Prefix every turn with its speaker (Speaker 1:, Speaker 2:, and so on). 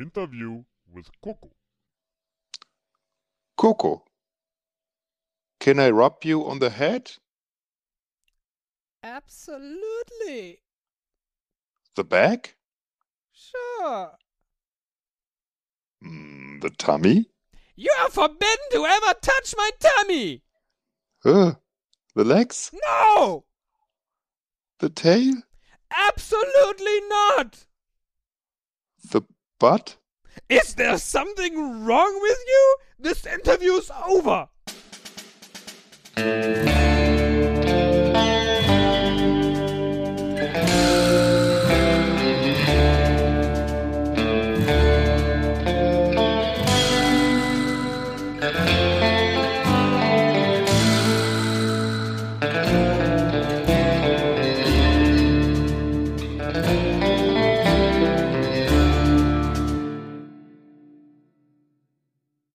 Speaker 1: interview with Coco. Coco, can I rub you on the head?
Speaker 2: Absolutely.
Speaker 1: The back?
Speaker 2: Sure.
Speaker 1: Mm, the tummy?
Speaker 2: You are forbidden to ever touch my tummy!
Speaker 1: Uh, the legs?
Speaker 2: No!
Speaker 1: The tail?
Speaker 2: Absolutely not!
Speaker 1: The butt?
Speaker 2: Is there something wrong with you? This interview's over!